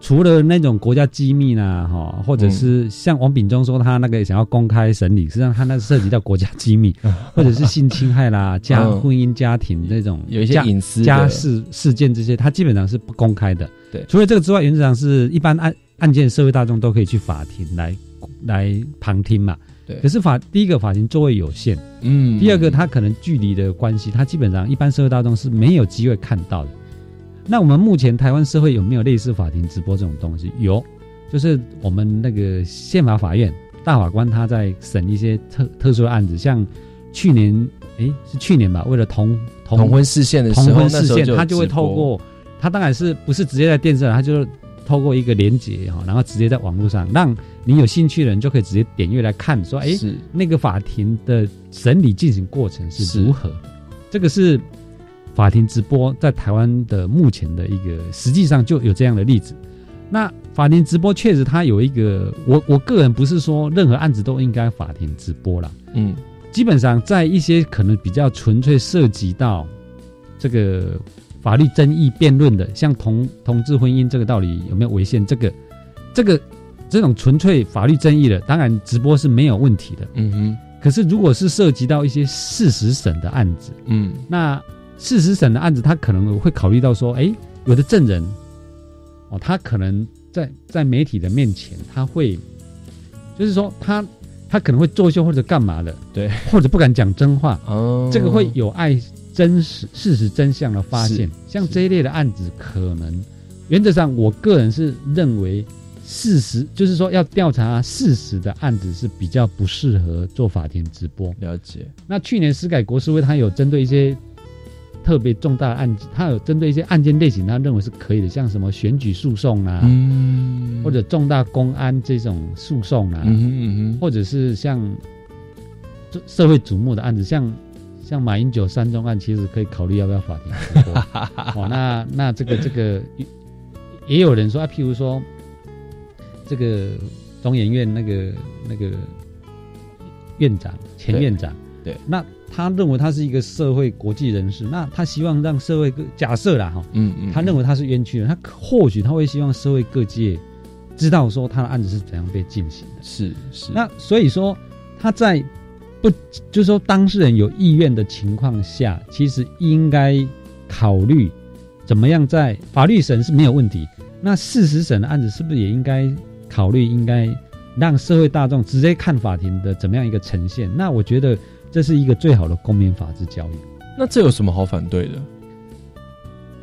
除了那种国家机密呢，哈，或者是像王炳忠说他那个想要公开审理，实际上他那涉及到国家机密，或者是性侵害啦、家婚姻家庭这种有一些隐私家事事件这些，他基本上是不公开的。对，除了这个之外，原则上是一般案案件，社会大众都可以去法庭来来旁听嘛。对。可是法第一个法庭座位有限，嗯，第二个他可能距离的关系，他基本上一般社会大众是没有机会看到的。那我们目前台湾社会有没有类似法庭直播这种东西？有，就是我们那个宪法法院大法官他在审一些特特殊的案子，像去年，哎，是去年吧？为了同同婚视线的同婚事件，他就会透过他当然是不是直接在电视上，他就是透过一个连接哈，然后直接在网络上，让你有兴趣的人就可以直接点阅来看，说，哎，那个法庭的审理进行过程是如何？这个是。法庭直播在台湾的目前的一个，实际上就有这样的例子。那法庭直播确实它有一个，我我个人不是说任何案子都应该法庭直播了。嗯，基本上在一些可能比较纯粹涉及到这个法律争议辩论的，像同同志婚姻这个道理有没有违宪，这个这个这种纯粹法律争议的，当然直播是没有问题的。嗯哼。可是如果是涉及到一些事实审的案子，嗯，那事实审的案子，他可能会考虑到说，哎，有的证人，哦，他可能在在媒体的面前，他会，就是说他他可能会作秀或者干嘛的，对，或者不敢讲真话，哦，这个会有碍真实事实真相的发现。像这一类的案子，可能原则上，我个人是认为，事实就是说要调查事实的案子是比较不适合做法庭直播。了解。那去年司改国事会，他有针对一些。特别重大的案件，他有针对一些案件类型，他认为是可以的，像什么选举诉讼啊，或者重大公安这种诉讼啊，或者是像社会瞩目的案子，像像马英九三中案，其实可以考虑要不要法庭。<laughs> 哦，那那这个这个也有人说啊，譬如说这个中研院那个那个院长前院长，对，那。他认为他是一个社会国际人士，那他希望让社会各假设啦哈，嗯嗯，他认为他是冤屈人，他或许他会希望社会各界知道说他的案子是怎样被进行的，是是。那所以说他在不就是说当事人有意愿的情况下，其实应该考虑怎么样在法律审是没有问题，那事实审的案子是不是也应该考虑应该让社会大众直接看法庭的怎么样一个呈现？那我觉得。这是一个最好的公民法治教育。那这有什么好反对的？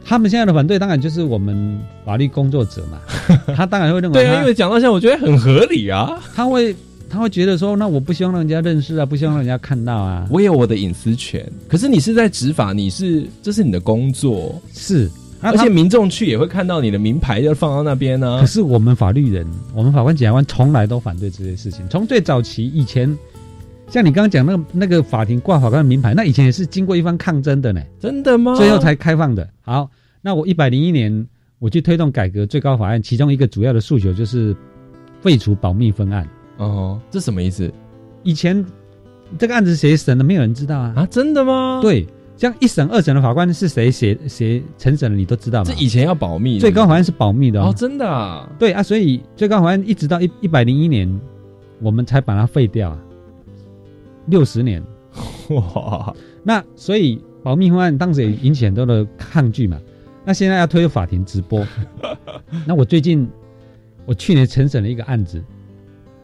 他们现在的反对当然就是我们法律工作者嘛，<laughs> 他当然会认为对啊，因为讲到现在，我觉得很合理啊。他会他会觉得说，那我不希望让人家认识啊，不希望让人家看到啊。我有我的隐私权，可是你是在执法，你是这是你的工作，是而且民众去也会看到你的名牌要放到那边呢。可是我们法律人，我们法官、检察官从来都反对这些事情，从最早期以前。像你刚刚讲那个那个法庭挂法官的名牌，那以前也是经过一番抗争的呢。真的吗？最后才开放的。好，那我一百零一年我去推动改革最高法院，其中一个主要的诉求就是废除保密分案。哦，这什么意思？以前这个案子谁审的，没有人知道啊！啊，真的吗？对，像一审、二审的法官是谁写谁成审的，你都知道吗？这以前要保密，最高法院是保密的哦，真的。啊。对啊，所以最高法院一直到一一百零一年，我们才把它废掉啊，六十年。哇！那所以保密方案当时也引起很多的抗拒嘛。那现在要推法庭直播，<laughs> 那我最近我去年承审了一个案子，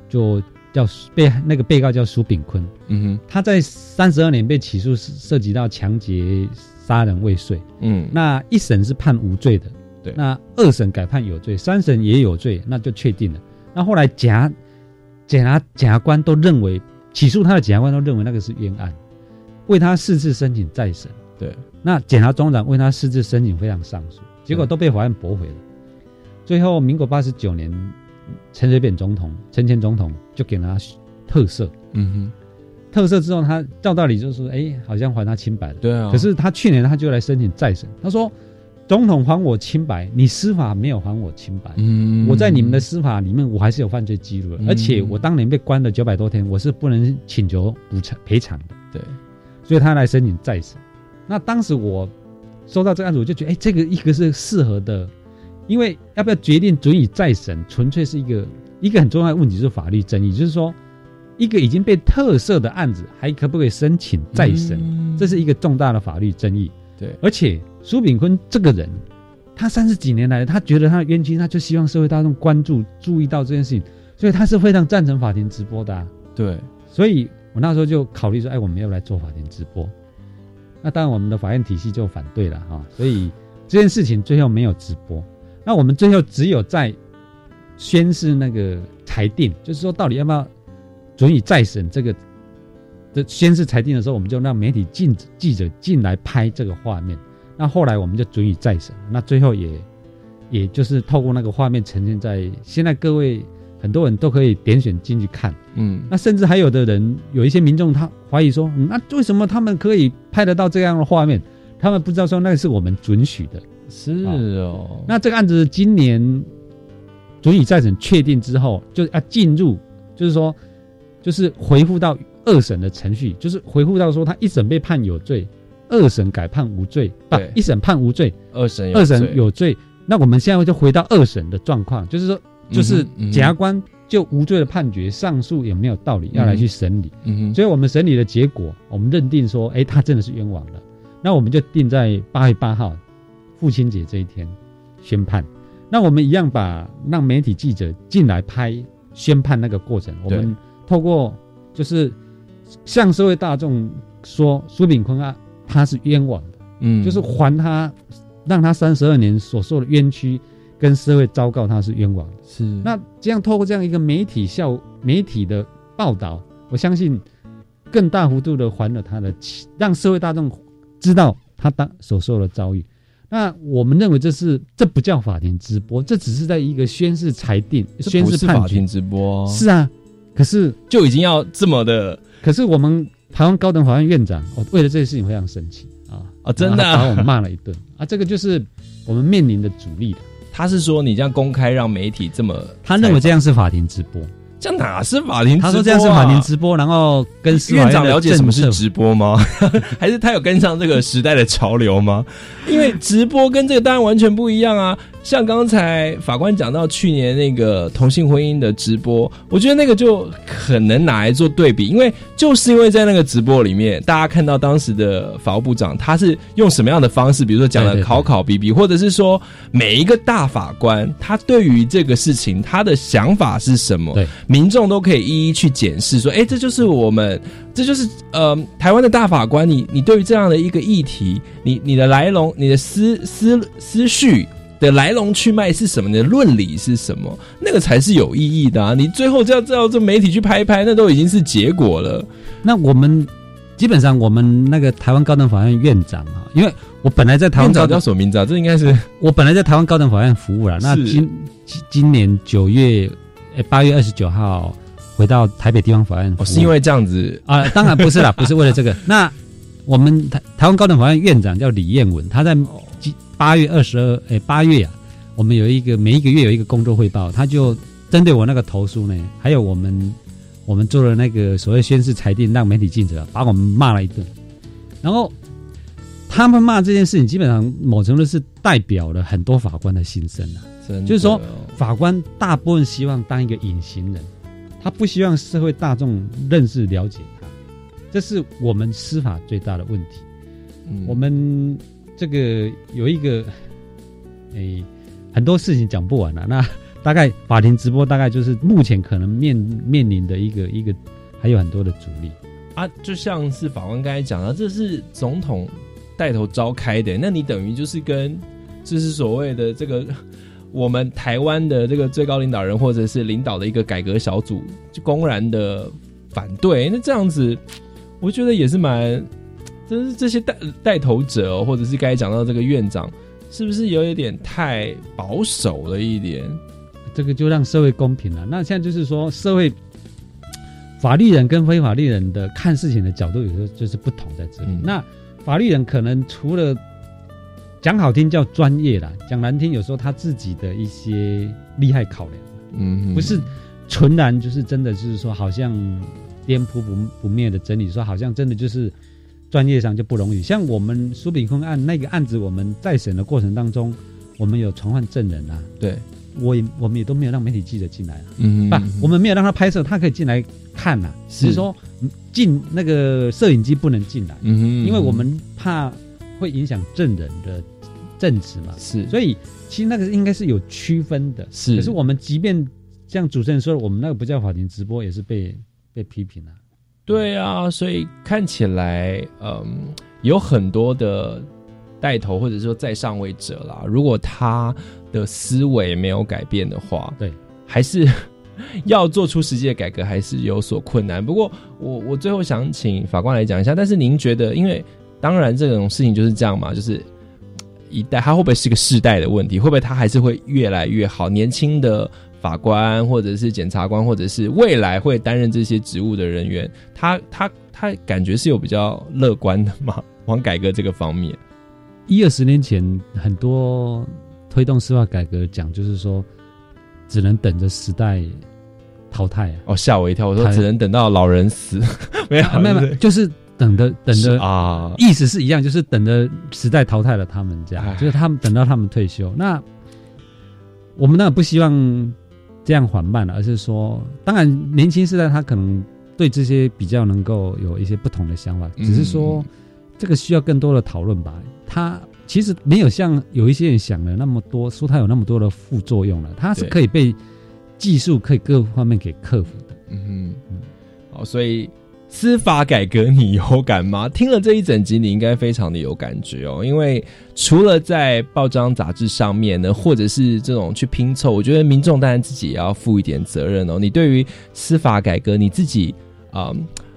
就。叫被那个被告叫苏炳坤，嗯哼，他在三十二年被起诉，涉及到强劫、杀人未遂，嗯，那一审是判无罪的，对，那二审改判有罪，三审也有罪，那就确定了。那后来检检察检察官都认为起诉他的检察官都认为那个是冤案，为他四次申请再审，对，那检察总长为他四次申请非常上诉，结果都被法院驳回了。最后民国八十九年。陈水扁总统、陈前总统就给了他特赦，嗯哼，特赦之后，他照道理就是说，哎，好像还他清白了，对啊。可是他去年他就来申请再审，他说，总统还我清白，你司法没有还我清白，嗯，我在你们的司法里面我还是有犯罪记录的，而且我当年被关了九百多天，我是不能请求补偿赔偿的，对，所以他来申请再审。那当时我收到这个案子，我就觉得，哎，这个一个是适合的。因为要不要决定准予再审，纯粹是一个一个很重要的问题，是法律争议。就是说，一个已经被特赦的案子，还可不可以申请再审？这是一个重大的法律争议。对，而且苏炳坤这个人，他三十几年来，他觉得他的冤屈，他就希望社会大众关注、注意到这件事情，所以他是非常赞成法庭直播的。对，所以我那时候就考虑说，哎，我们要来做法庭直播。那当然，我们的法院体系就反对了哈，所以这件事情最后没有直播。那我们最后只有在宣誓那个裁定，就是说到底要不要准予再审这个的宣誓裁定的时候，我们就让媒体进记者进来拍这个画面。那后来我们就准予再审。那最后也也就是透过那个画面呈现在现在各位很多人都可以点选进去看。嗯，那甚至还有的人有一些民众他怀疑说，那为什么他们可以拍得到这样的画面？他们不知道说那是我们准许的。是哦，那这个案子今年准予再审确定之后，就要进入，就是说，就是回复到二审的程序，就是回复到说他一审被判有罪，二审改判无罪，不，一审判无罪，二审二审有罪。那我们现在就回到二审的状况，就是说，就是检察官就无罪的判决上诉有没有道理，要来去审理。嗯哼，所以我们审理的结果，我们认定说，哎，他真的是冤枉的，那我们就定在八月八号。父亲节这一天宣判，那我们一样把让媒体记者进来拍宣判那个过程。我们透过就是向社会大众说，苏炳坤啊，他是冤枉的，嗯，就是还他让他三十二年所受的冤屈，跟社会昭告他是冤枉的。是那这样透过这样一个媒体效媒体的报道，我相信更大幅度的还了他的，让社会大众知道他当所受的遭遇。那我们认为这是这不叫法庭直播，这只是在一个宣誓裁定、宣誓判决。法庭直播是啊，可是就已经要这么的。可是我们台湾高等法院院长，我为了这件事情非常生气啊啊！真的把我们骂了一顿 <laughs> 啊！这个就是我们面临的阻力的。他是说你这样公开让媒体这么，他认为这样是法庭直播。这哪是法庭？他说这样是法庭直播，然后跟院长了解什么是直播吗？<laughs> 还是他有跟上这个时代的潮流吗？因为直播跟这个当然完全不一样啊。像刚才法官讲到去年那个同性婚姻的直播，我觉得那个就很能拿来做对比，因为就是因为在那个直播里面，大家看到当时的法务部长他是用什么样的方式，比如说讲了考考比比，或者是说每一个大法官他对于这个事情他的想法是什么，民众都可以一一去检视，说，哎，这就是我们，这就是呃台湾的大法官，你你对于这样的一个议题，你你的来龙，你的思思思绪。的来龙去脉是什么？你的论理是什么？那个才是有意义的啊！你最后就要叫这媒体去拍一拍，那都已经是结果了。那我们基本上，我们那个台湾高等法院院长啊，因为我本来在台湾高叫什么名字啊？这应该是 <laughs> 我本来在台湾高等法院服务了。那今今年九月八月二十九号回到台北地方法院，是因为这样子啊？当然不是啦，不是为了这个。<laughs> 那我们台台湾高等法院院长叫李彦文，他在。八月二十二，哎，八月啊，我们有一个每一个月有一个工作汇报，他就针对我那个投诉呢，还有我们我们做了那个所谓宣誓裁定，让媒体记者把我们骂了一顿，然后他们骂这件事情，基本上某程度是代表了很多法官的心声啊。就是说，法官大部分希望当一个隐形人，他不希望社会大众认识了解他，这是我们司法最大的问题。我们这个有一个，<laughs> 诶，很多事情讲不完了。那 <laughs> 大概法庭直播，大概就是目前可能面面临的一个一个，还有很多的阻力啊。就像是法官刚才讲的，这是总统带头召开的，那你等于就是跟，就是所谓的这个。<laughs> 我们台湾的这个最高领导人，或者是领导的一个改革小组，就公然的反对，那这样子，我觉得也是蛮，就是这些带带头者，或者是刚才讲到这个院长，是不是有一点太保守了一点？这个就让社会公平了。那现在就是说，社会法律人跟非法律人的看事情的角度，有时候就是不同在这里。那法律人可能除了讲好听叫专业啦，讲难听有时候他自己的一些利害考量，嗯，不是纯然就是真的就是说好像颠扑不不灭的真理，说好像真的就是专业上就不容易。像我们苏炳坤案那个案子，我们在审的过程当中，我们有传唤证人啊，对，我也我们也都没有让媒体记者进来啊，嗯，不，我们没有让他拍摄，他可以进来看呐，只是说进那个摄影机不能进来，嗯，因为我们怕会影响证人的。证词嘛，是，所以其实那个应该是有区分的，是。可是我们即便像主持人说，我们那个不叫法庭直播，也是被被批评了。对啊，所以看起来，嗯，有很多的带头或者说在上位者啦，如果他的思维没有改变的话，对，还是 <laughs> 要做出实际的改革，还是有所困难。不过，我我最后想请法官来讲一下，但是您觉得，因为当然这种事情就是这样嘛，就是。一代，他会不会是个世代的问题？会不会他还是会越来越好？年轻的法官，或者是检察官，或者是未来会担任这些职务的人员，他他他感觉是有比较乐观的吗？<laughs> 往改革这个方面，一二十年前很多推动司法改革讲，就是说只能等着时代淘汰啊！哦，吓我一跳！我说只能等到老人死，没 <laughs> 有没有，就是。等的等的啊，意思是一样，就是等着时代淘汰了他们，这样就是他们等到他们退休。那我们当然不希望这样缓慢了，而是说，当然年轻时代他可能对这些比较能够有一些不同的想法，只是说这个需要更多的讨论吧。他其实没有像有一些人想的那么多，说他有那么多的副作用了，他是可以被技术可以各方面给克服的。嗯嗯，好，所以。司法改革，你有感吗？<laughs> 听了这一整集，你应该非常的有感觉哦。因为除了在报章杂志上面呢，或者是这种去拼凑，我觉得民众当然自己也要负一点责任哦。你对于司法改革，你自己啊。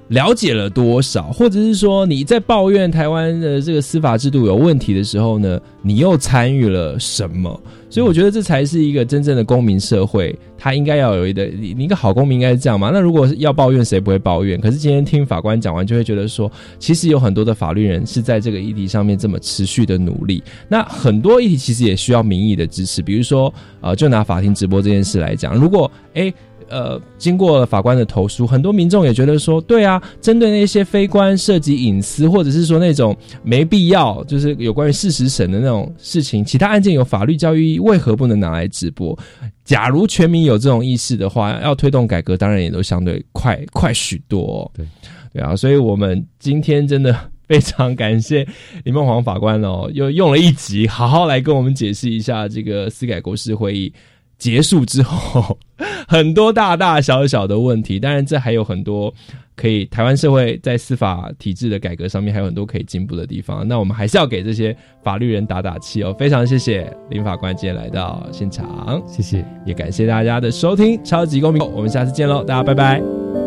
了解了多少，或者是说你在抱怨台湾的这个司法制度有问题的时候呢，你又参与了什么？所以我觉得这才是一个真正的公民社会，他应该要有一个你一个好公民应该是这样嘛？那如果要抱怨，谁不会抱怨？可是今天听法官讲完，就会觉得说，其实有很多的法律人是在这个议题上面这么持续的努力。那很多议题其实也需要民意的支持，比如说，呃，就拿法庭直播这件事来讲，如果哎。呃，经过法官的投诉，很多民众也觉得说，对啊，针对那些非官涉及隐私，或者是说那种没必要，就是有关于事实审的那种事情，其他案件有法律教育，为何不能拿来直播？假如全民有这种意识的话，要推动改革，当然也都相对快快许多。对，对啊，所以我们今天真的非常感谢李梦黄法官哦，又用了一集，好好来跟我们解释一下这个司改国事会议。结束之后，很多大大小小的问题，当然这还有很多可以台湾社会在司法体制的改革上面还有很多可以进步的地方。那我们还是要给这些法律人打打气哦。非常谢谢林法官今天来到现场，谢谢，也感谢大家的收听《超级公民》，我们下次见喽，大家拜拜。